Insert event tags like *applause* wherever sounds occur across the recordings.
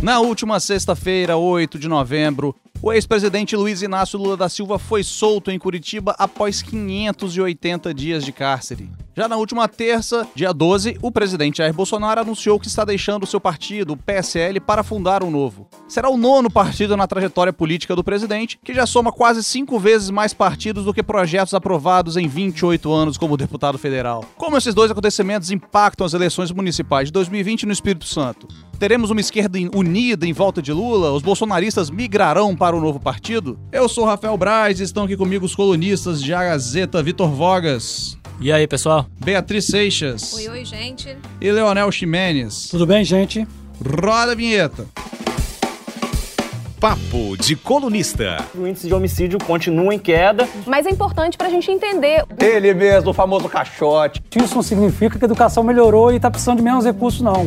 Na última sexta-feira, 8 de novembro, o ex-presidente Luiz Inácio Lula da Silva foi solto em Curitiba após 580 dias de cárcere. Já na última terça, dia 12, o presidente Jair Bolsonaro anunciou que está deixando seu partido, o PSL, para fundar um novo. Será o nono partido na trajetória política do presidente, que já soma quase cinco vezes mais partidos do que projetos aprovados em 28 anos como deputado federal. Como esses dois acontecimentos impactam as eleições municipais de 2020 no Espírito Santo? Teremos uma esquerda unida em volta de Lula? Os bolsonaristas migrarão para o novo partido? Eu sou Rafael Braz e estão aqui comigo os colunistas de A Gazeta, Vitor Vogas. E aí, pessoal? Beatriz Seixas. Oi, oi, gente. E Leonel Ximenes. Tudo bem, gente? Roda a vinheta. Papo de colunista. O índice de homicídio continua em queda. Mas é importante pra gente entender. Ele mesmo, o famoso caixote. Isso não significa que a educação melhorou e tá precisando de menos recursos, não.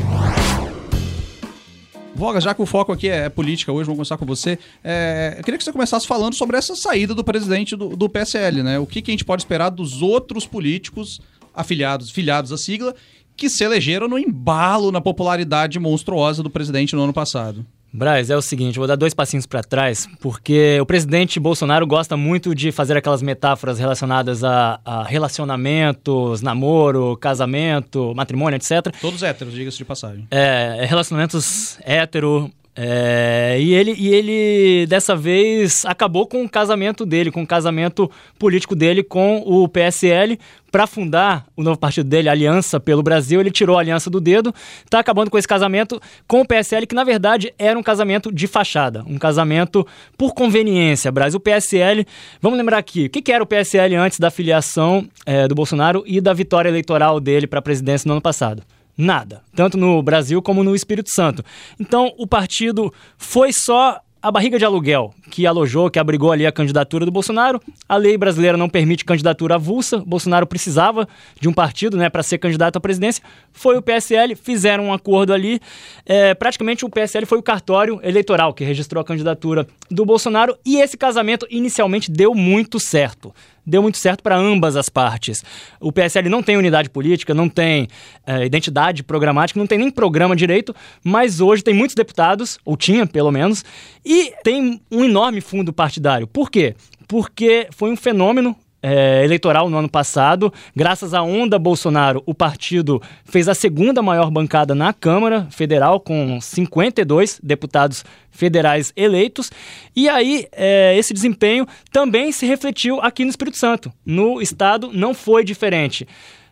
Voga, já que o foco aqui é política hoje, vamos começar com você. É, eu queria que você começasse falando sobre essa saída do presidente do, do PSL, né? O que, que, a gente pode esperar dos outros políticos afiliados, filiados à sigla, que se elegeram no embalo na popularidade monstruosa do presidente no ano passado. Braz, é o seguinte, vou dar dois passinhos para trás, porque o presidente Bolsonaro gosta muito de fazer aquelas metáforas relacionadas a, a relacionamentos, namoro, casamento, matrimônio, etc. Todos héteros, diga-se de passagem. É, relacionamentos hétero, é, e, ele, e ele, dessa vez, acabou com o casamento dele, com o casamento político dele com o PSL, para fundar o novo partido dele, Aliança pelo Brasil. Ele tirou a aliança do dedo, está acabando com esse casamento com o PSL, que na verdade era um casamento de fachada, um casamento por conveniência, Brasil. O PSL, vamos lembrar aqui, o que, que era o PSL antes da filiação é, do Bolsonaro e da vitória eleitoral dele para a presidência no ano passado? Nada, tanto no Brasil como no Espírito Santo. Então, o partido foi só a barriga de aluguel que alojou, que abrigou ali a candidatura do Bolsonaro. A lei brasileira não permite candidatura avulsa. Bolsonaro precisava de um partido né, para ser candidato à presidência. Foi o PSL, fizeram um acordo ali. É, praticamente o PSL foi o cartório eleitoral que registrou a candidatura do Bolsonaro. E esse casamento inicialmente deu muito certo deu muito certo para ambas as partes. O PSL não tem unidade política, não tem é, identidade programática, não tem nem programa direito, mas hoje tem muitos deputados, ou tinha pelo menos, e tem um enorme fundo partidário. Por quê? Porque foi um fenômeno é, eleitoral no ano passado. Graças à onda Bolsonaro, o partido fez a segunda maior bancada na Câmara Federal, com 52 deputados federais eleitos. E aí, é, esse desempenho também se refletiu aqui no Espírito Santo. No estado não foi diferente.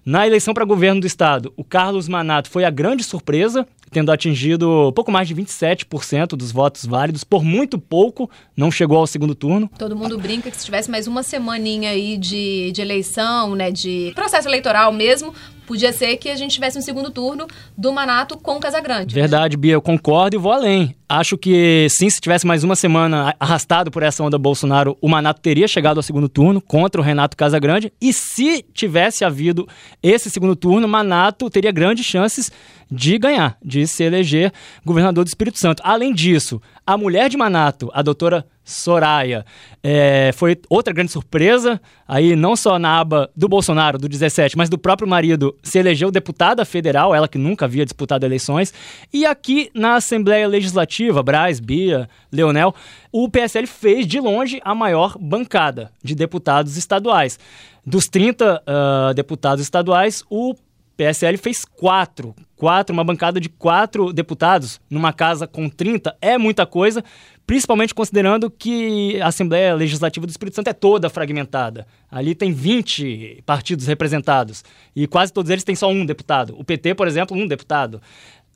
Na eleição para governo do estado, o Carlos Manato foi a grande surpresa, tendo atingido pouco mais de 27% dos votos válidos, por muito pouco, não chegou ao segundo turno. Todo mundo brinca que se tivesse mais uma semaninha aí de, de eleição, né, de processo eleitoral mesmo, podia ser que a gente tivesse um segundo turno do Manato com o Casagrande. Verdade, Bia, eu concordo e vou além. Acho que sim, se tivesse mais uma semana arrastado por essa onda Bolsonaro, o Manato teria chegado ao segundo turno contra o Renato Casagrande. E se tivesse havido esse segundo turno, Manato teria grandes chances de ganhar, de se eleger governador do Espírito Santo. Além disso, a mulher de Manato, a doutora Soraya, é, foi outra grande surpresa. Aí, não só na aba do Bolsonaro, do 17, mas do próprio marido, se elegeu deputada federal, ela que nunca havia disputado eleições. E aqui na Assembleia Legislativa, Braz, Bia, Leonel, o PSL fez de longe a maior bancada de deputados estaduais. Dos 30 uh, ah, deputados estaduais, o PSL fez quatro. Quatro, uma bancada de quatro deputados numa casa com 30 é muita coisa, principalmente considerando que a Assembleia Legislativa do Espírito Santo é toda fragmentada. Ali tem 20 partidos representados e quase todos eles têm só um deputado. O PT, por exemplo, um deputado.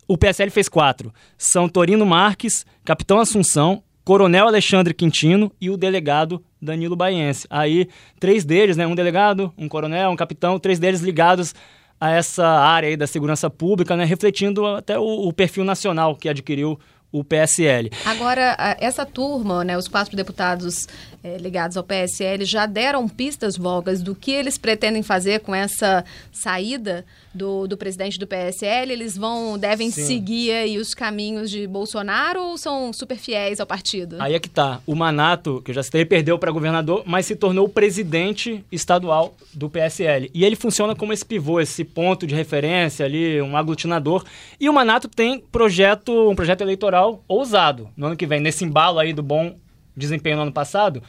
O PSL fez quatro. São Torino Marques, Capitão Assunção, Coronel Alexandre Quintino e o delegado Danilo Baiense. Aí, três deles, né? Um delegado, um coronel, um capitão, três deles ligados a essa área aí da segurança pública, né, refletindo até o, o perfil nacional que adquiriu o PSL. Agora, essa turma, né, os quatro deputados é, ligados ao PSL, já deram pistas vogas do que eles pretendem fazer com essa saída do, do presidente do PSL, eles vão devem Sim. seguir aí os caminhos de Bolsonaro ou são super fiéis ao partido? Aí é que tá. O Manato, que eu já citei, perdeu para governador, mas se tornou o presidente estadual do PSL. E ele funciona como esse pivô, esse ponto de referência ali, um aglutinador. E o Manato tem projeto, um projeto eleitoral ousado. No ano que vem, nesse embalo aí do bom desempenho no ano passado,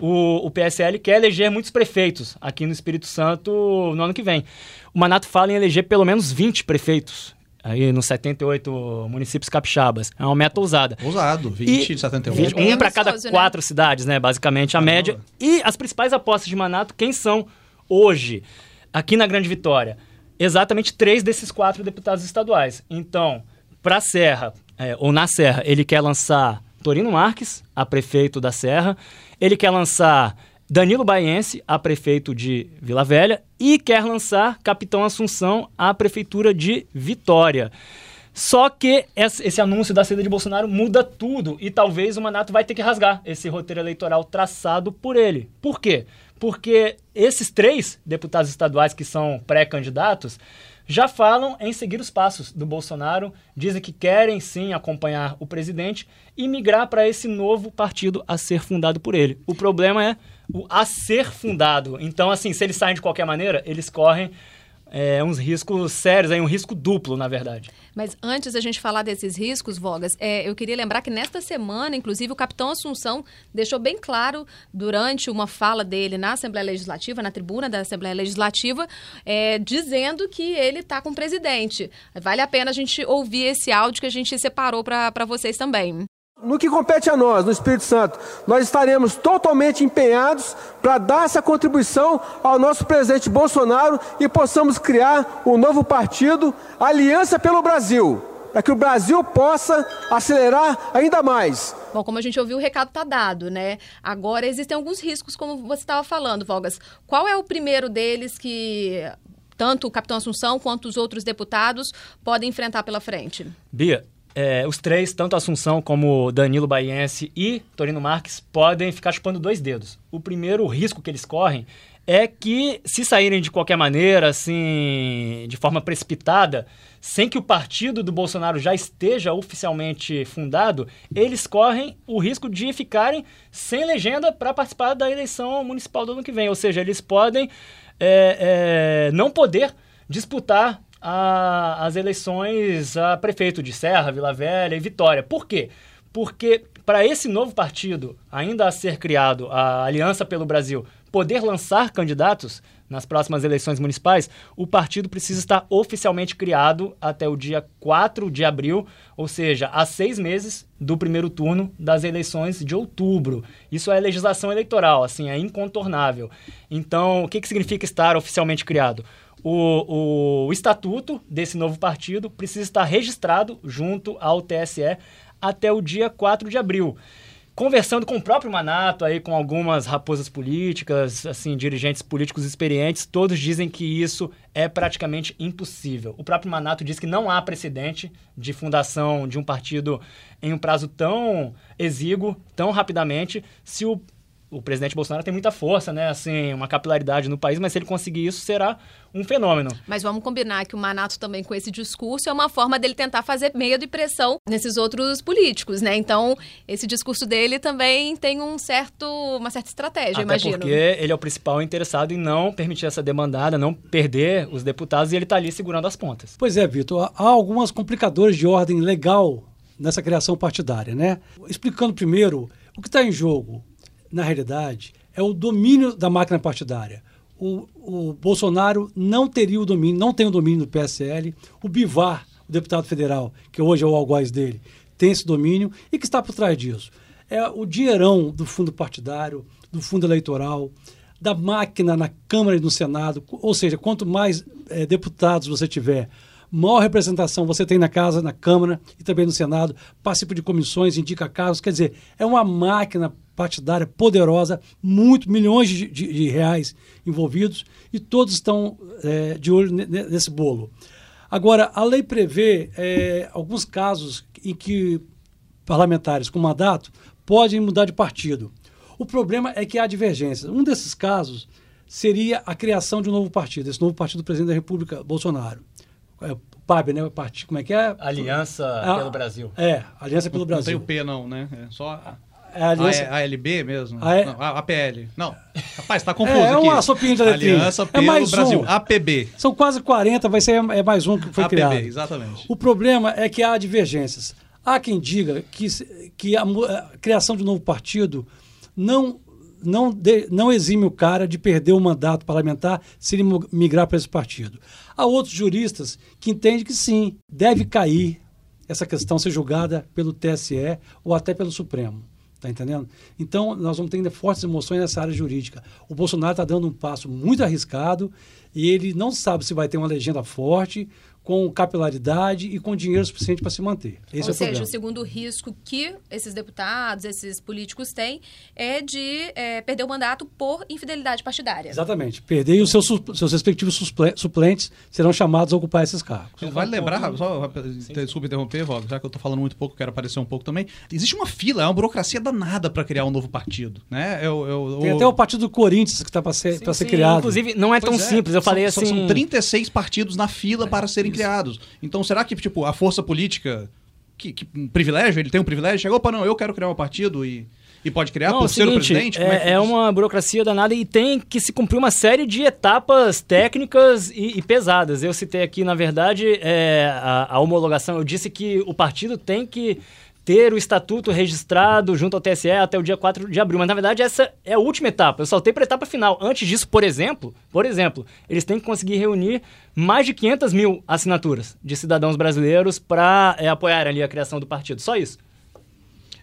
o, o PSL quer eleger muitos prefeitos aqui no Espírito Santo no ano que vem. O Manato fala em eleger pelo menos 20 prefeitos aí nos 78 municípios capixabas. É uma meta ousada. Ousado, 20 de 78. 20, bem um para cada né? quatro cidades, né? Basicamente, a média. E as principais apostas de Manato, quem são hoje, aqui na Grande Vitória? Exatamente três desses quatro deputados estaduais. Então, para a Serra, é, ou na Serra, ele quer lançar Torino Marques, a prefeito da Serra. Ele quer lançar Danilo Baiense, a prefeito de Vila Velha. E quer lançar Capitão Assunção, a prefeitura de Vitória. Só que esse esse anúncio da saída de Bolsonaro muda tudo e talvez o Manato vai ter que rasgar esse roteiro eleitoral traçado por ele. Por quê? Porque esses três deputados estaduais que são pré-candidatos já falam em seguir os passos do Bolsonaro, dizem que querem sim acompanhar o presidente e migrar para esse novo partido a ser fundado por ele. O problema é o a ser fundado. Então, assim, se eles saem de qualquer maneira, eles correm é, uns riscos sérios, aí, um risco duplo, na verdade. Mas antes da gente falar desses riscos, Vogas, é, eu queria lembrar que nesta semana, inclusive, o capitão Assunção deixou bem claro, durante uma fala dele na Assembleia Legislativa, na tribuna da Assembleia Legislativa, é, dizendo que ele está com o presidente. Vale a pena a gente ouvir esse áudio que a gente separou para vocês também. No que compete a nós, no Espírito Santo, nós estaremos totalmente empenhados para dar essa contribuição ao nosso presidente Bolsonaro e possamos criar um novo partido, Aliança pelo Brasil, para que o Brasil possa acelerar ainda mais. Bom, como a gente ouviu, o recado está dado, né? Agora, existem alguns riscos, como você estava falando, Vogas. Qual é o primeiro deles que tanto o capitão Assunção quanto os outros deputados podem enfrentar pela frente? Bia, é, os três, tanto Assunção como Danilo Baiense e Torino Marques, podem ficar chupando dois dedos. O primeiro risco que eles correm é que, se saírem de qualquer maneira, assim, de forma precipitada, sem que o partido do Bolsonaro já esteja oficialmente fundado, eles correm o risco de ficarem sem legenda para participar da eleição municipal do ano que vem. Ou seja, eles podem é, é, não poder disputar a- as eleições a prefeito de Serra, Vila Velha e Vitória. Por quê? Porque para esse novo partido, ainda a ser criado, a Aliança pelo Brasil, poder lançar candidatos nas próximas eleições municipais, o partido precisa estar oficialmente criado até o dia 4 de abril, ou seja, há seis meses do primeiro turno das eleições de outubro. Isso é legislação eleitoral, assim, é incontornável. Então, o que, que significa estar oficialmente criado? O, o estatuto desse novo partido precisa estar registrado junto ao TSE até o dia 4 de abril. Conversando com o próprio Manato, aí, com algumas raposas políticas, assim, dirigentes políticos experientes, todos dizem que isso é praticamente impossível. O próprio Manato diz que não há precedente de fundação de um partido em um prazo tão exíguo, tão rapidamente, se o o presidente Bolsonaro tem muita força, né? Assim, uma capilaridade no país, mas se ele conseguir isso, será um fenômeno. Mas vamos combinar que o Manato também com esse discurso é uma forma dele tentar fazer medo e pressão nesses outros políticos, né? Então, esse discurso dele também tem um certo, uma certa estratégia, Até imagino. porque ele é o principal interessado em não permitir essa demandada, não perder os deputados e ele está ali segurando as pontas. Pois é, Vitor, há algumas complicadores de ordem legal nessa criação partidária, né? Explicando primeiro, o que está em jogo, na realidade, é o domínio da máquina partidária. O, o Bolsonaro não teria o domínio, não tem o domínio do PSL. O Bivar, o deputado federal, que hoje é o algoz dele, tem esse domínio. E que está por trás disso? É o dinheirão do fundo partidário, do fundo eleitoral, da máquina na Câmara e no Senado. Ou seja, quanto mais eh, deputados você tiver, maior representação você tem na casa, na Câmara e também no Senado, participa de comissões, indica casos, quer dizer, é uma máquina partidária poderosa, muito milhões de, de- de reais envolvidos e todos estão eh, de olho ne- ne- nesse bolo. Agora, a lei prevê eh, alguns casos em que parlamentares com mandato podem mudar de partido. O problema é que há divergências. Um desses casos seria a criação de um novo partido, esse novo partido do presidente da República, Bolsonaro. É, o PAB, né? Partido, como é que é? Aliança Ah, pelo Brasil. É, Aliança pelo Não tem Brasil. o P, não, né? É só a, É a Aliança, a, ALB mesmo? A Não, a APL. Não. Rapaz, tá *laughs* confuso É, é aqui. uma sopinha de letrinha. Aliança É pelo mais Brasil. um. APB. São quase 40, vai ser é mais um que foi APB, criado. exatamente. O problema é que há divergências. Há quem diga que, que a, a criação de um novo partido não, não, de- não exime o cara de perder o mandato parlamentar se ele migrar para esse partido. Há outros juristas que entendem que sim, deve cair essa questão ser julgada pelo TSE ou até pelo Supremo. Tá entendendo? Então, nós vamos ter fortes emoções nessa área jurídica. O Bolsonaro está dando um passo muito arriscado e ele não sabe se vai ter uma legenda forte, com capilaridade e com dinheiro suficiente para se manter. Esse Ou é o seja, problema. o segundo risco que esses deputados, esses políticos têm é de é, perder o mandato por infidelidade partidária. Exatamente. Perder e os seus, seus respectivos suplentes serão chamados a ocupar esses cargos. Vale lembrar, só, desculpa interromper, Vogue, já que eu tô falando muito pouco, quero aparecer um pouco também. Existe uma fila, é uma burocracia danada para criar um novo partido, né? Eu, eu, Tem eu- até o partido do Corinthians que está para ser, pra ser Sim, criado. Inclusive, não é tão Pois é, simples. Eu são- falei são, assim. São 36 partidos na fila para serem criados. Então, será que, tipo, a força política, que, que um privilégio, ele tem um privilégio, chegou, opa, não, eu quero criar um partido e, e pode criar Não, por é ser o presidente? É, é isso? uma burocracia danada e tem que se cumprir uma série de etapas técnicas e, e pesadas. Eu citei aqui, na verdade, é, a, a homologação. Eu disse que o partido tem que ter o estatuto registrado junto ao TSE até o dia 4 de abril. Mas, na verdade, essa é a última etapa. Eu saltei para a etapa final. Antes disso, por exemplo, por exemplo, eles têm que conseguir reunir mais de 500 mil assinaturas de cidadãos brasileiros para apoiar ali a criação do partido. Só isso.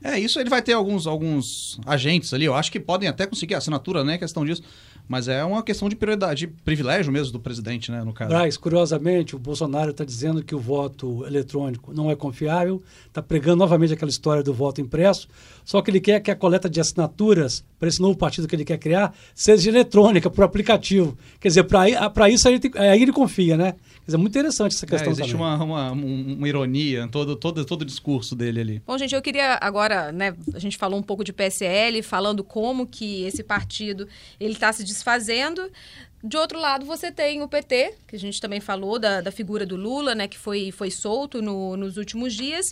É, isso ele vai ter alguns, alguns agentes ali, eu acho que podem até conseguir assinatura, né, questão disso. Mas é uma questão de prioridade, de privilégio mesmo do presidente, né, no caso. Braz, curiosamente, o Bolsonaro está dizendo que o voto eletrônico não é confiável, está pregando novamente aquela história do voto impresso, só que ele quer que a coleta de assinaturas para esse novo partido que ele quer criar seja eletrônica, por aplicativo. Quer dizer, para isso aí ele, tem- aí ele confia, né? Quer dizer, muito interessante essa É, questão existe também. uma, uma, um- uma ironia em todo, todo, todo o discurso dele ali. Bom, gente, eu queria agora, né, a gente falou um pouco de PSL, falando como que esse partido ele está se desfazendo. De outro lado, você tem o PT, que a gente também falou da, da figura do Lula, né, que foi, foi solto no- nos últimos dias.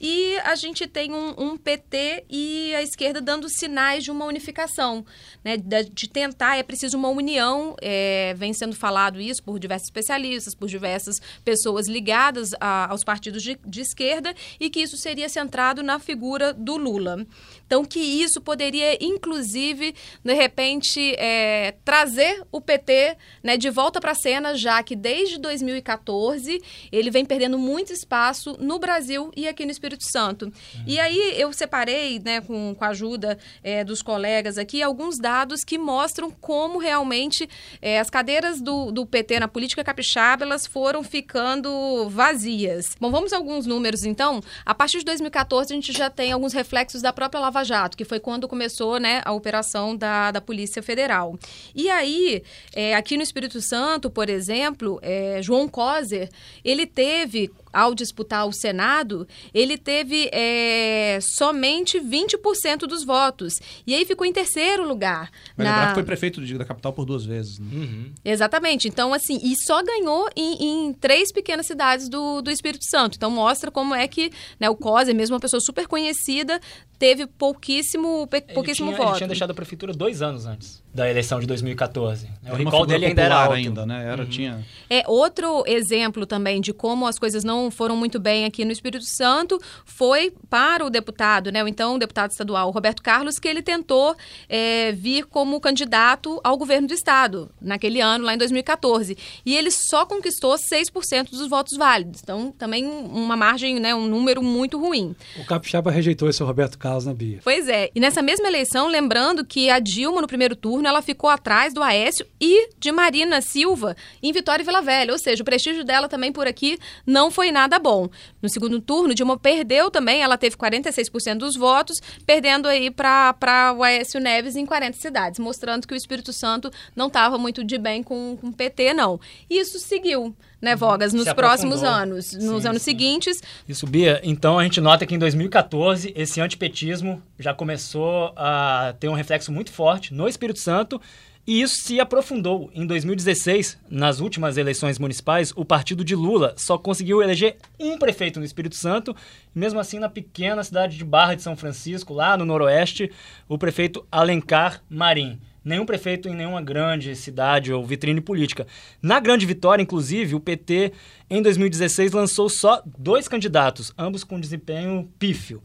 E a gente tem um, um PT e a esquerda dando sinais de uma unificação, né, da- de tentar, é preciso uma união. é, vem sendo falado isso por diversos especialistas, por diversas pessoas ligadas a- aos partidos de, de esquerda, e que isso seria centrado na figura do Lula. Então, que isso poderia, inclusive, de repente, é, trazer o PT né, de volta para a cena, já que desde 2014 ele vem perdendo muito espaço no Brasil e aqui no Espírito Santo. E aí eu separei, né, com, com a ajuda é, dos colegas aqui, alguns dados que mostram como realmente é, as cadeiras do, do PT na política capixaba elas foram ficando vazias. Bom, vamos a alguns números então. A partir de 2014 a gente já tem alguns reflexos da própria Lava Jato, que foi quando começou né, a operação da, da Polícia Federal. E aí, é, aqui no Espírito Santo, por exemplo, é, João Coser, ele teve ao disputar o Senado, ele teve é, somente 20% dos votos. E aí ficou em terceiro lugar. Vai na- lembrar que foi prefeito da capital por duas vezes. né? Exatamente. Então, assim, e só ganhou em, em três pequenas cidades do, do Espírito Santo. Então, mostra como é que né, o COSE, mesmo uma pessoa super conhecida, teve pouquíssimo, pe- Ele pouquíssimo tinha, voto. ele tinha deixado a prefeitura dois anos antes da eleição de 2014. O Era uma recall dele ainda era alto. ainda, né? Era, tinha... É outro exemplo também de como as coisas não foram muito bem aqui no Espírito Santo foi para o deputado, né? O então deputado estadual Roberto Carlos, que ele tentou é, vir como candidato ao governo do estado naquele ano, lá em 2014. E ele só conquistou 6% dos votos válidos. Então, também uma margem, né? Um número muito ruim. O Capixaba rejeitou esse Roberto Carlos na Bia. Pois é. E nessa mesma eleição, lembrando que a Dilma, no primeiro turno, ela ficou atrás do Aécio e de Marina Silva em Vitória e Vila Velha. Ou seja, o prestígio dela também por aqui não foi nada bom. No segundo turno, Dilma perdeu também, ela teve 46% dos votos, perdendo aí para o Aécio Neves em 40 cidades, mostrando que o Espírito Santo não estava muito de bem com o PT, não. E isso seguiu, né, Vogas, nos próximos anos. Nos Sim, anos sim. seguintes, Isso, Bia. Então a gente nota que em 2014 esse antipetismo já começou a ter um reflexo muito forte no Espírito Santo E isso se aprofundou. Em 2016, nas últimas eleições municipais, o partido de Lula só conseguiu eleger um prefeito no Espírito Santo, mesmo assim na pequena cidade de Barra de São Francisco, lá no noroeste, o prefeito Alencar Marim. Nenhum prefeito em nenhuma grande cidade ou vitrine política. Na grande vitória, inclusive, o PT, em 2016, lançou só dois candidatos, ambos com desempenho pífio.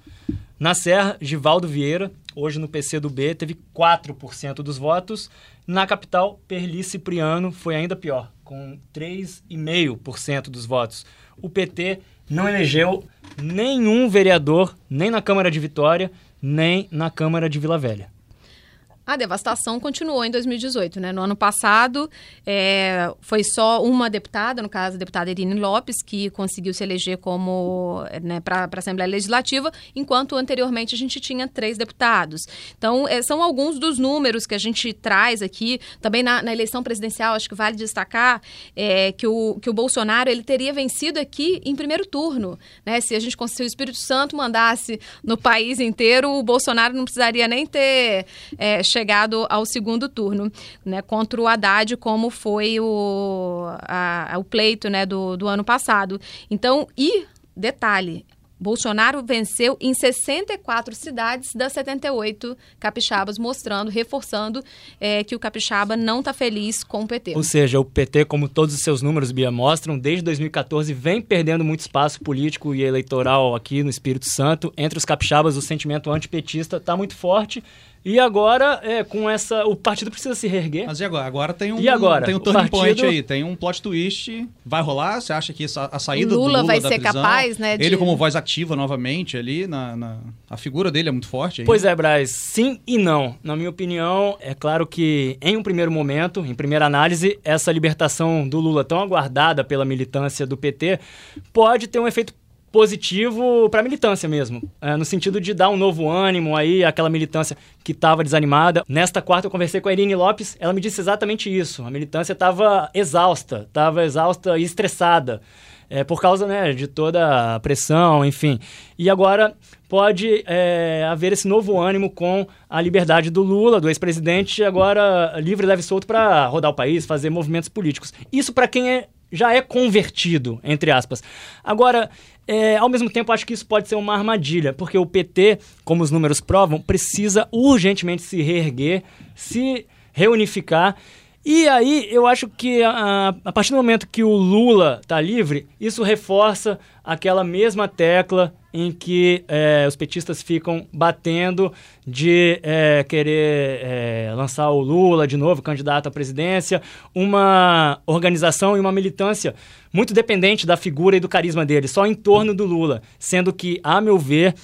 Na Serra, Givaldo Vieira, hoje no PC do B, teve 4% dos votos. Na capital, Perli Cipriano foi ainda pior, com 3,5% dos votos. O PT não elegeu nenhum vereador, nem na Câmara de Vitória, nem na Câmara de Vila Velha. A devastação continuou em 2018, né? No ano passado, é, foi só uma deputada, no caso a deputada Irine Lopes, que conseguiu se eleger como né, para a Assembleia Legislativa, enquanto anteriormente a gente tinha três deputados. Então, é, são alguns dos números que a gente traz aqui. Também na, na eleição presidencial, acho que vale destacar é, que, o, que o Bolsonaro ele teria vencido aqui em primeiro turno. Né? Se a gente se o Espírito Santo mandasse no país inteiro, o Bolsonaro não precisaria nem ter é, chegado chegado ao segundo turno, né, contra o Haddad, como foi o, a, o pleito né, do, do ano passado. Então, e detalhe, Bolsonaro venceu em 64 cidades das 78 capixabas, mostrando, reforçando é, que o capixaba não está feliz com o PT. Ou seja, o PT, como todos os seus números, Bia, mostram, desde 2014 vem perdendo muito espaço político e eleitoral aqui no Espírito Santo. Entre os capixabas, o sentimento antipetista está muito forte e agora, é, com essa. O partido precisa se reerguer. Mas e agora? Agora tem um, e agora? Tem um turning partido... point aí, tem um plot twist. Vai rolar? Você acha que a saída Lula do Lula vai da ser prisão, capaz, né? De... Ele como voz ativa novamente ali, na, na, a figura dele é muito forte. Aí. Pois é, Braz, sim e não. Na minha opinião, é claro que em um primeiro momento, em primeira análise, essa libertação do Lula tão aguardada pela militância do PT pode ter um efeito positivo para a militância mesmo, é, no sentido de dar um novo ânimo aí àquela militância que estava desanimada. Nesta quarta eu conversei com a Irine Lopes, ela me disse exatamente isso. A militância estava exausta, estava exausta e estressada. É, por causa né, de toda a pressão, enfim. E agora pode é, haver esse novo ânimo com a liberdade do Lula, do ex-presidente, agora livre, leve e solto para rodar o país, fazer movimentos políticos. Isso para quem é, já é convertido, entre aspas. Agora, é, ao mesmo tempo, acho que isso pode ser uma armadilha, porque o PT, como os números provam, precisa urgentemente se reerguer, se reunificar. E aí, eu acho que a, a partir do momento que o Lula está livre, isso reforça aquela mesma tecla em que é, os petistas ficam batendo de é, querer é, lançar o Lula de novo candidato à presidência, uma organização e uma militância muito dependente da figura e do carisma dele, só em torno do Lula, sendo que, a meu ver,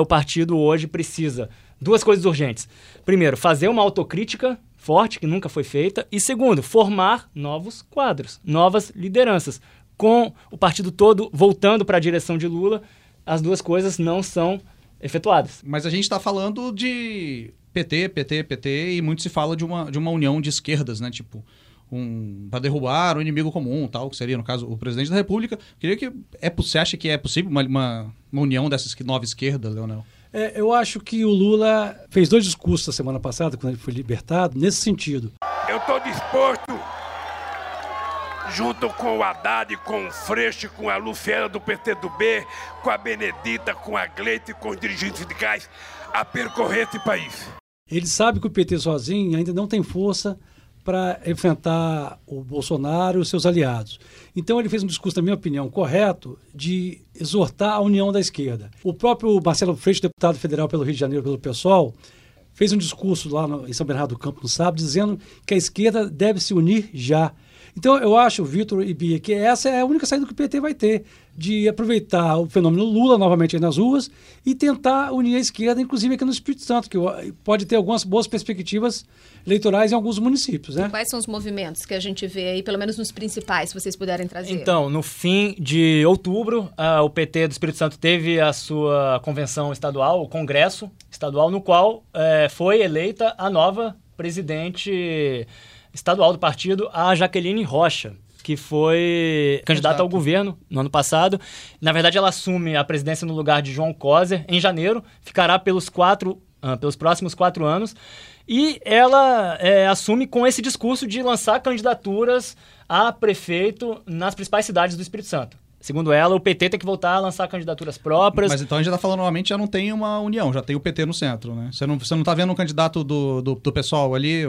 o partido hoje precisa duas coisas urgentes. Primeiro, fazer uma autocrítica forte, que nunca foi feita, e segundo, formar novos quadros, novas lideranças. Com o partido todo voltando para a direção de Lula, as duas coisas não são efetuadas. Mas a gente está falando de PT, PT, PT, e muito se fala de uma, de uma união de esquerdas, né? Tipo, um, para derrubar o inimigo comum, tal, que seria, no caso, o presidente da República. Queria que. É, você acha que é possível uma, uma, uma união dessas nova esquerda, Leonel? É, eu acho que o Lula fez dois discursos na semana passada, quando ele foi libertado, nesse sentido. Eu estou disposto junto com o Haddad, com o Freixo, com a Luciana do PTB, com a Benedita, com a Gleite, com os dirigentes sindicais, a percorrer esse país. Ele sabe que o PT sozinho ainda não tem força para enfrentar o Bolsonaro e os seus aliados. Então ele fez um discurso, na minha opinião, correto de exortar a união da esquerda. O próprio Marcelo Freixo, deputado federal pelo Rio de Janeiro pelo PSOL, fez um discurso lá no, em São Bernardo do Campo no sábado dizendo que a esquerda deve se unir já. Então, eu acho, Vitor e Bia, que essa é a única saída que o PT vai ter, de aproveitar o fenômeno Lula novamente nas ruas e tentar unir a esquerda, inclusive aqui no Espírito Santo, que pode ter algumas boas perspectivas eleitorais em alguns municípios. Né? Quais são os movimentos que a gente vê aí, pelo menos nos principais, se vocês puderem trazer? Então, no fim de outubro, uh, o PT do Espírito Santo teve a sua convenção estadual, o congresso estadual, no qual uh, foi eleita a nova presidente estadual do partido, a Jaqueline Rocha, que foi candidata ao governo no ano passado. Na verdade, ela assume a presidência no lugar de João Coser em janeiro, ficará pelos quatro, uh, pelos próximos quatro anos. E ela é, assume com esse discurso de lançar candidaturas a prefeito nas principais cidades do Espírito Santo. Segundo ela, o PT tem que voltar a lançar candidaturas próprias. Mas então a gente está falando novamente, já não tem uma união, já tem o PT no centro, né? Você não, você não tá vendo um candidato do, do, do pessoal ali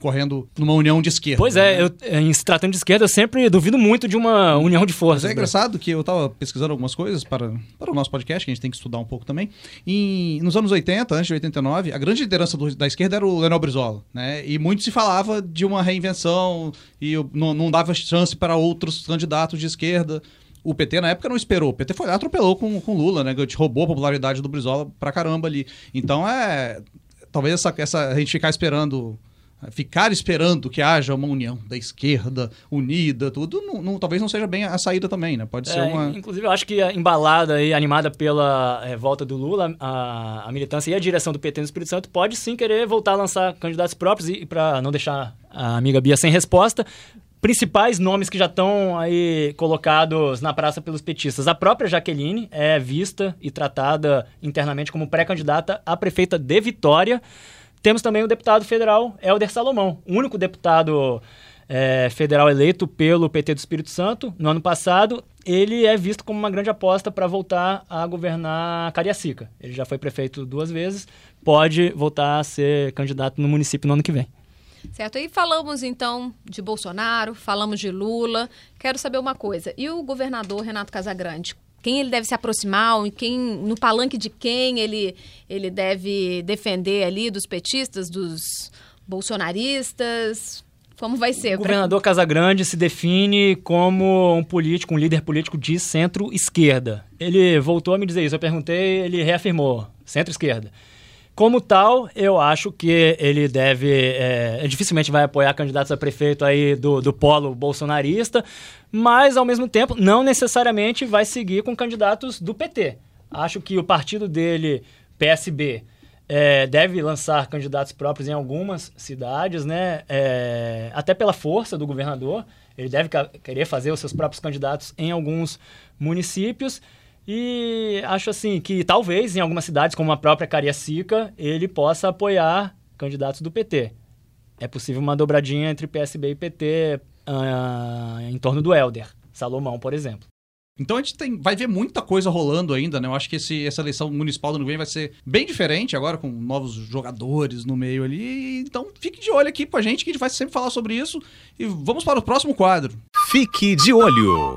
correndo numa união de esquerda. Pois é, né? eu, em se tratando de esquerda, eu sempre duvido muito de uma união de forças. Mas é né? engraçado que eu estava pesquisando algumas coisas para, para o nosso podcast, que a gente tem que estudar um pouco também. E nos anos 80, antes de 89, a grande liderança do, da esquerda era o Leonel Brizola, né? E muito se falava de uma reinvenção e não, não dava chance para outros candidatos de esquerda o PT na época não esperou. O PT foi lá, atropelou com, com Lula, né? Roubou a popularidade do Brizola pra caramba ali. Então é. Talvez essa, essa, a gente ficar esperando. Ficar esperando que haja uma união da esquerda unida, tudo, não, não, talvez não seja bem a saída também, né? Pode ser é, uma. Inclusive, eu acho que embalada e animada pela é, volta do Lula, a, a, militância e a direção do PT no Espírito Santo pode sim querer voltar a lançar candidatos próprios e, e para não deixar a amiga Bia sem resposta, principais nomes que já estão aí colocados na praça pelos petistas. A própria Jaqueline é vista e tratada internamente como pré-candidata a prefeita de Vitória. Temos também o deputado federal Helder Salomão, único deputado é, federal eleito pelo PT do Espírito Santo no ano passado. Ele é visto como uma grande aposta para voltar a governar Cariacica. Ele já foi prefeito duas vezes, pode voltar a ser candidato no município no ano que vem. Certo. E falamos então de Bolsonaro, falamos de Lula. Quero saber uma coisa. E o governador Renato Casagrande? Quem ele deve se aproximar, quem no palanque de quem ele, ele deve defender ali dos petistas, dos bolsonaristas? Como vai ser? O governador Casagrande se define como um político, um líder político de centro-esquerda. Ele voltou a me dizer isso. Eu perguntei, ele reafirmou: centro-esquerda. Como tal, eu acho que ele deve. É, dificilmente vai apoiar candidatos a prefeito aí do, do polo bolsonarista, mas, ao mesmo tempo, não necessariamente vai seguir com candidatos do PT. Acho que o partido dele, PSB, é, deve lançar candidatos próprios em algumas cidades, né? É, até pela força do governador. Ele deve querer fazer os seus próprios candidatos em alguns municípios. E acho assim que talvez em algumas cidades, como a própria Cariacica, ele possa apoiar candidatos do PT. É possível uma dobradinha entre PSB e PT uh, ah, em torno do Helder, Salomão, por exemplo. Então a gente tem, vai ver muita coisa rolando ainda, né? Eu acho que esse, essa eleição municipal do ano que vem vai ser bem diferente agora, com novos jogadores no meio ali. Então fique de olho aqui com a gente, que a gente vai sempre falar sobre isso. E vamos para o próximo quadro. Fique de olho.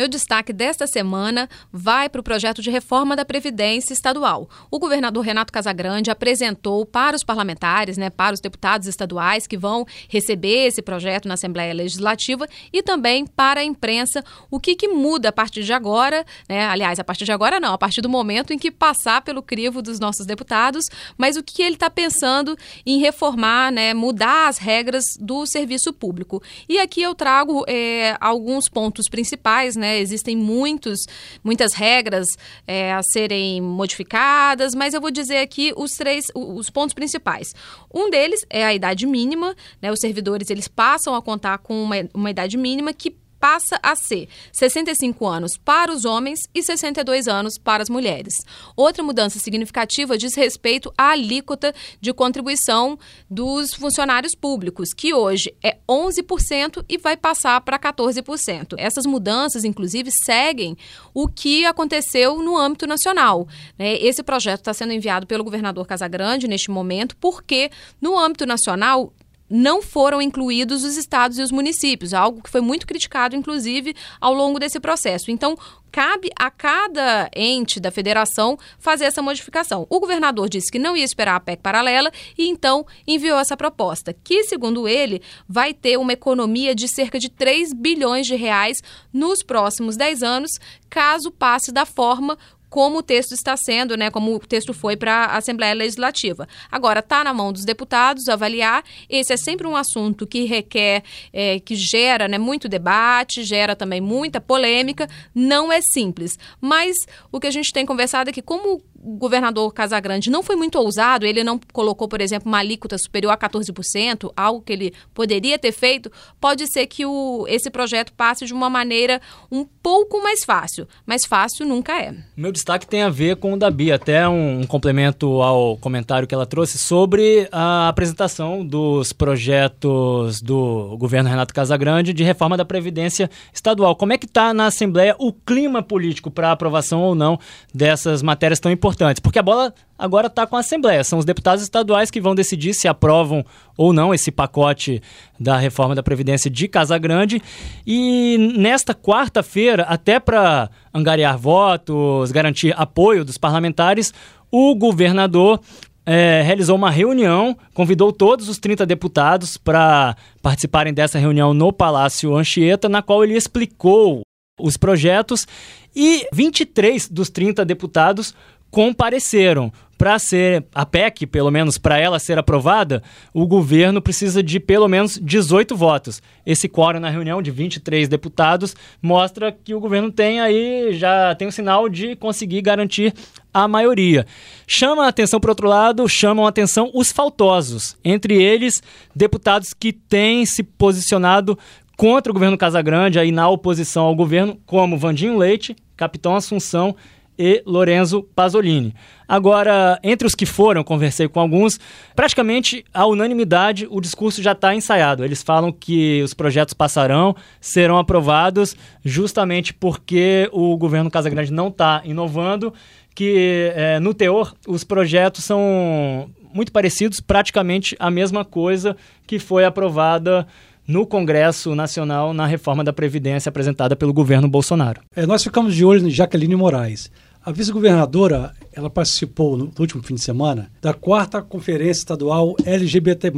Meu destaque desta semana vai para o projeto de reforma da Previdência Estadual. O governador Renato Casagrande apresentou para os parlamentares, né, para os deputados estaduais que vão receber esse projeto na Assembleia Legislativa e também para a imprensa o que, que muda a partir de agora, né? aliás, a partir de agora não, a partir do momento em que passar pelo crivo dos nossos deputados, mas o que ele está pensando em reformar, né, mudar as regras do serviço público. E aqui eu trago é, alguns pontos principais, né? Né? Existem muitos, muitas regras é, a serem modificadas, mas eu vou dizer aqui os três, os pontos principais. Um deles é a idade mínima, né? Os servidores eles passam a contar com uma, uma idade mínima que passa a ser 65 anos para os homens e 62 anos para as mulheres. Outra mudança significativa diz respeito à alíquota de contribuição dos funcionários públicos, que hoje é 11% e vai passar para 14%. Essas mudanças, inclusive, seguem o que aconteceu no âmbito nacional. Né? Esse projeto está sendo enviado pelo governador Casagrande neste momento, porque no âmbito nacional não foram incluídos os estados e os municípios, algo que foi muito criticado, inclusive, ao longo desse processo. Então, cabe a cada ente da federação fazer essa modificação. O governador disse que não ia esperar a PEC paralela e então enviou essa proposta, que, segundo ele, vai ter uma economia de cerca de 3 bilhões de reais nos próximos 10 anos, caso passe da forma como o texto está sendo, né, como o texto foi para a Assembleia Legislativa. Agora, está na mão dos deputados avaliar. Esse é sempre um assunto que requer, é, que gera né, muito debate, gera também muita polêmica. Não é simples. Mas o que a gente tem conversado é que, como o governador Casagrande não foi muito ousado, ele não colocou, por exemplo, uma alíquota superior a 14%, algo que ele poderia ter feito, pode ser que o, esse projeto passe de uma maneira um pouco mais fácil. Mas fácil nunca é. Meu destaque tem a ver com o da Bia, até um, um complemento ao comentário que ela trouxe sobre a apresentação dos projetos do governo Renato Casagrande de reforma da Previdência Estadual. Como é que está na Assembleia o clima político para aprovação ou não dessas matérias tão importantes? Porque a bola agora está com a Assembleia. São os deputados estaduais que vão decidir se aprovam ou não esse pacote da reforma da Previdência de Casagrande. E nesta quarta-feira, até para angariar votos, garantir apoio dos parlamentares, o governador é, realizou uma reunião, convidou todos os 30 deputados para participarem dessa reunião no Palácio Anchieta, na qual ele explicou os projetos e 23 dos 30 deputados compareceram. Para ser a PEC, pelo menos para ela ser aprovada, o governo precisa de pelo menos 18 votos. Esse quórum na reunião de 23 deputados mostra que o governo tem aí, já tem o um sinal de conseguir garantir a maioria. Chama a atenção, por outro lado, chamam a atenção os faltosos, entre eles deputados que têm se posicionado contra o governo Casagrande, aí na oposição ao governo, como Vandinho Leite, Capitão Assunção e Lorenzo Pasolini. Agora, entre os que foram, conversei com alguns, praticamente a unanimidade, o discurso já está ensaiado. Eles falam que os projetos passarão, serão aprovados, justamente porque o governo Casagrande não está inovando, que é, no teor os projetos são muito parecidos, praticamente a mesma coisa que foi aprovada no Congresso Nacional na reforma da Previdência apresentada pelo governo Bolsonaro. É, nós ficamos de olho em Jaqueline Moraes. A vice-governadora, ela participou no último fim de semana da quarta conferência estadual LGBT+.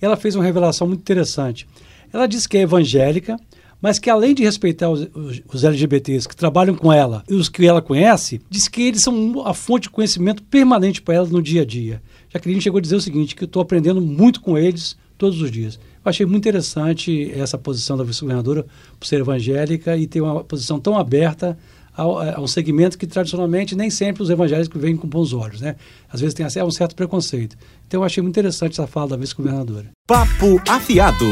Ela fez uma revelação muito interessante. Ela disse que é evangélica, mas que além de respeitar os, os, LGBTs que trabalham com ela e os que ela conhece, diz que eles são a fonte de conhecimento permanente para ela no dia a dia. Jaqueline chegou a dizer o seguinte, que eu estou aprendendo muito com eles todos os dias. Eu achei muito interessante essa posição da vice-governadora por ser evangélica e ter uma posição tão aberta a, um segmento que tradicionalmente nem sempre os evangélicos veem com bons olhos, né? Às vezes tem até um certo preconceito. Então eu achei muito interessante essa fala da vice-governadora. Papo afiado.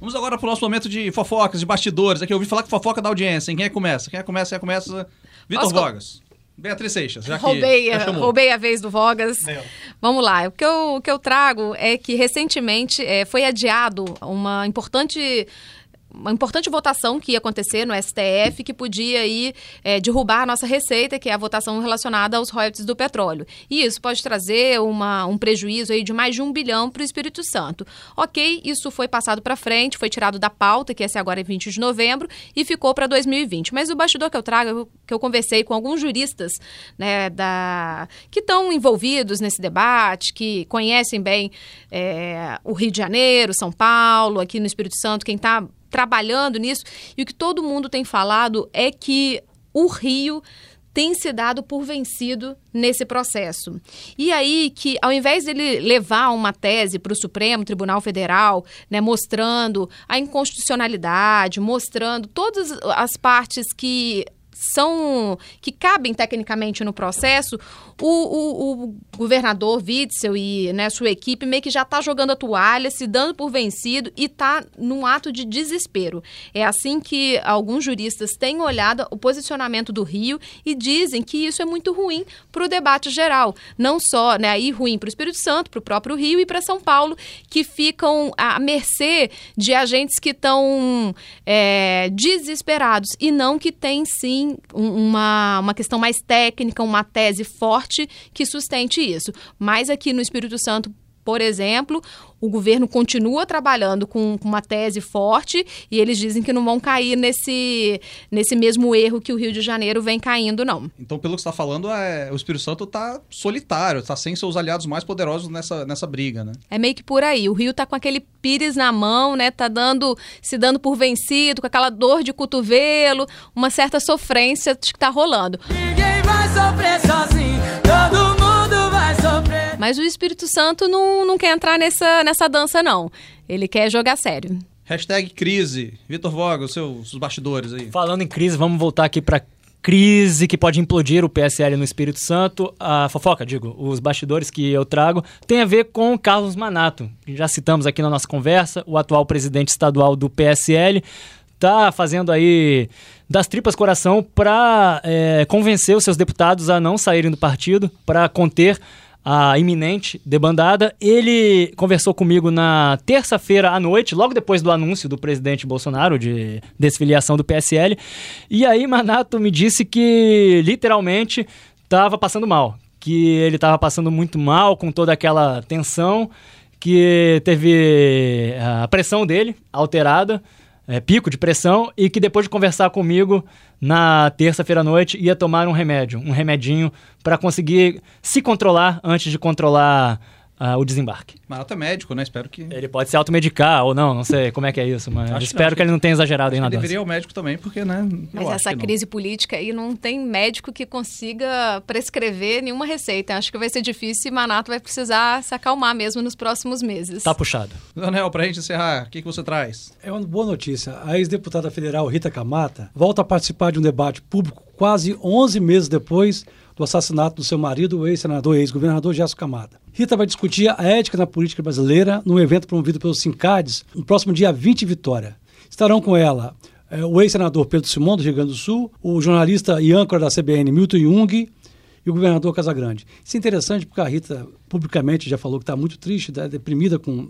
Vamos agora para o nosso momento de fofocas, de bastidores. Aqui eu ouvi falar que fofoca da audiência, hein? Quem é que começa? Quem é que começa? Quem é que começa? Vitor. Vogas. Beatriz Seixas, já roubei, que roubei a vez do Vogas. Meu. Vamos lá. O que, eu, o que eu trago é que recentemente é, foi adiado uma importante uma importante votação que ia acontecer no STF que podia aí é, derrubar a nossa receita, que é a votação relacionada aos royalties do petróleo. E isso pode trazer uma, um prejuízo aí de mais de um bilhão para o Espírito Santo. Ok, isso foi passado para frente, foi tirado da pauta, que esse agora é 20 de novembro, e ficou para 2020. Mas o bastidor que eu trago, que eu conversei com alguns juristas né, da, que estão envolvidos nesse debate, que conhecem bem é, o Rio de Janeiro, São Paulo, aqui no Espírito Santo, quem está trabalhando nisso. E o que todo mundo tem falado é que o Rio tem se dado por vencido nesse processo. E aí que, ao invés dele levar uma tese para o Supremo Tribunal Federal, né, mostrando a inconstitucionalidade, mostrando todas as partes que são que cabem tecnicamente no processo, o, o, o governador Witzel e né, sua equipe meio que já está jogando a toalha, se dando por vencido e está num ato de desespero. É assim que alguns juristas têm olhado o posicionamento do Rio e dizem que isso é muito ruim para o debate geral. Não só né, aí ruim para o Espírito Santo, para o próprio Rio e para São Paulo, que ficam à mercê de agentes que estão é, desesperados e não que tem sim uma, uma questão mais técnica, uma tese forte que sustente isso. Mas aqui no Espírito Santo, por exemplo, o governo continua trabalhando com, com, uma tese forte e eles dizem que não vão cair nesse, nesse mesmo erro que o Rio de Janeiro vem caindo, não. Então, pelo que você está falando, é, o Espírito Santo está solitário, está sem seus aliados mais poderosos nessa, nessa briga, né? É meio que por aí. O Rio está com aquele pires na mão, né? Tá dando, se dando por vencido, com aquela dor de cotovelo, uma certa sofrência que está rolando. Ninguém vai sofrer sozinho, todo. Mas o Espírito Santo não, não quer entrar nessa, nessa dança, não. Ele quer jogar sério. Hashtag crise. Vitor Voga, os seus bastidores aí. Falando em crise, vamos voltar aqui para crise que pode implodir o PSL no Espírito Santo, a fofoca, digo, os bastidores que eu trago, tem a ver com Carlos Manato. Já citamos aqui na nossa conversa, o atual presidente estadual do PSL está fazendo aí das tripas coração para é, convencer os seus deputados a não saírem do partido, para conter a iminente debandada. Ele conversou comigo na terça-feira à noite, logo depois do anúncio do presidente Bolsonaro de desfiliação do PSL. E aí Manato me disse que literalmente estava passando mal, que ele estava passando muito mal com toda aquela tensão, que teve a pressão dele alterada é, pico de pressão e que depois de conversar comigo na terça-feira à noite ia tomar um remédio, um remedinho para conseguir se controlar antes de controlar uh, o desembarque. Marato é médico, né? Espero que. Ele pode se automedicar ou não, não sei como é que é isso, mas Acho espero não, que ele não tenha exagerado na deveria ir ao médico também, porque, né? Mas eu acho essa que não. crise política aí não tem médico que consiga prescrever nenhuma receita. Acho que vai ser difícil e Manato vai precisar se acalmar mesmo nos próximos meses. Tá puxado. Daniel, pra gente encerrar, o que, que você traz? É uma boa notícia. A ex-deputada federal Rita Camata volta a participar de um debate público quase 11 meses depois do assassinato do seu marido, o ex-senador e ex-governador Gerson Camata. Rita vai discutir a ética na política brasileira num evento promovido pelo Sincades no próximo dia 20 em Vitória. Estarão com ela eh, o ex-senador Pedro Simão, do Rio Grande do Sul, o jornalista e âncora da CBN Milton Jung e o governador Casagrande. Isso é interessante porque a Rita publicamente já falou que está muito triste, tá deprimida com,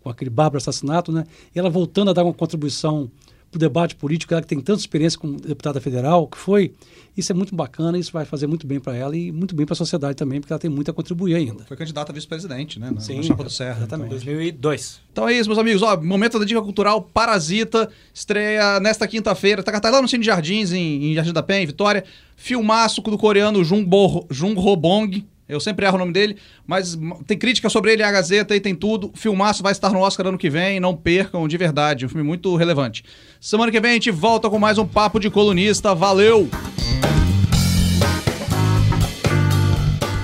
com aquele bárbaro assassinato, né? E ela voltando a dar uma contribuição para o debate político, ela que tem tanta experiência como deputada federal, que foi, isso é muito bacana, isso vai fazer muito bem para ela e muito bem para a sociedade também, porque ela tem muito a contribuir ainda. Foi candidata a vice-presidente, né? Na, Sim, na chapa do Serra. exatamente. Então. 2002. Então é isso, meus amigos. Ó, momento da dica cultural Parasita. Estreia nesta quinta-feira. Tá cartaz lá no Cine de Jardins, em, em Jardim da Penha, em Vitória. Filmaço do coreano Jung, Bo, Jung Ho-bong. Eu sempre erro o nome dele, mas tem crítica sobre ele, a Gazeta e tem tudo. Filmaço vai estar no Oscar ano que vem, não percam, de verdade. Um filme muito relevante. Semana que vem a gente volta com mais um Papo de Colunista. Valeu!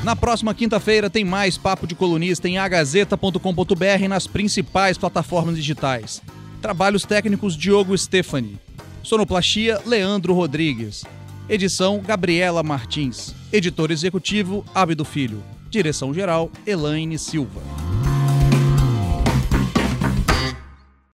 Na próxima quinta-feira tem mais Papo de Colunista em agazeta.com.br e nas principais plataformas digitais. Trabalhos técnicos Diogo Stefani. Sonoplastia Leandro Rodrigues. Edição Gabriela Martins. Editor executivo Abdo Filho. Direção geral Elaine Silva.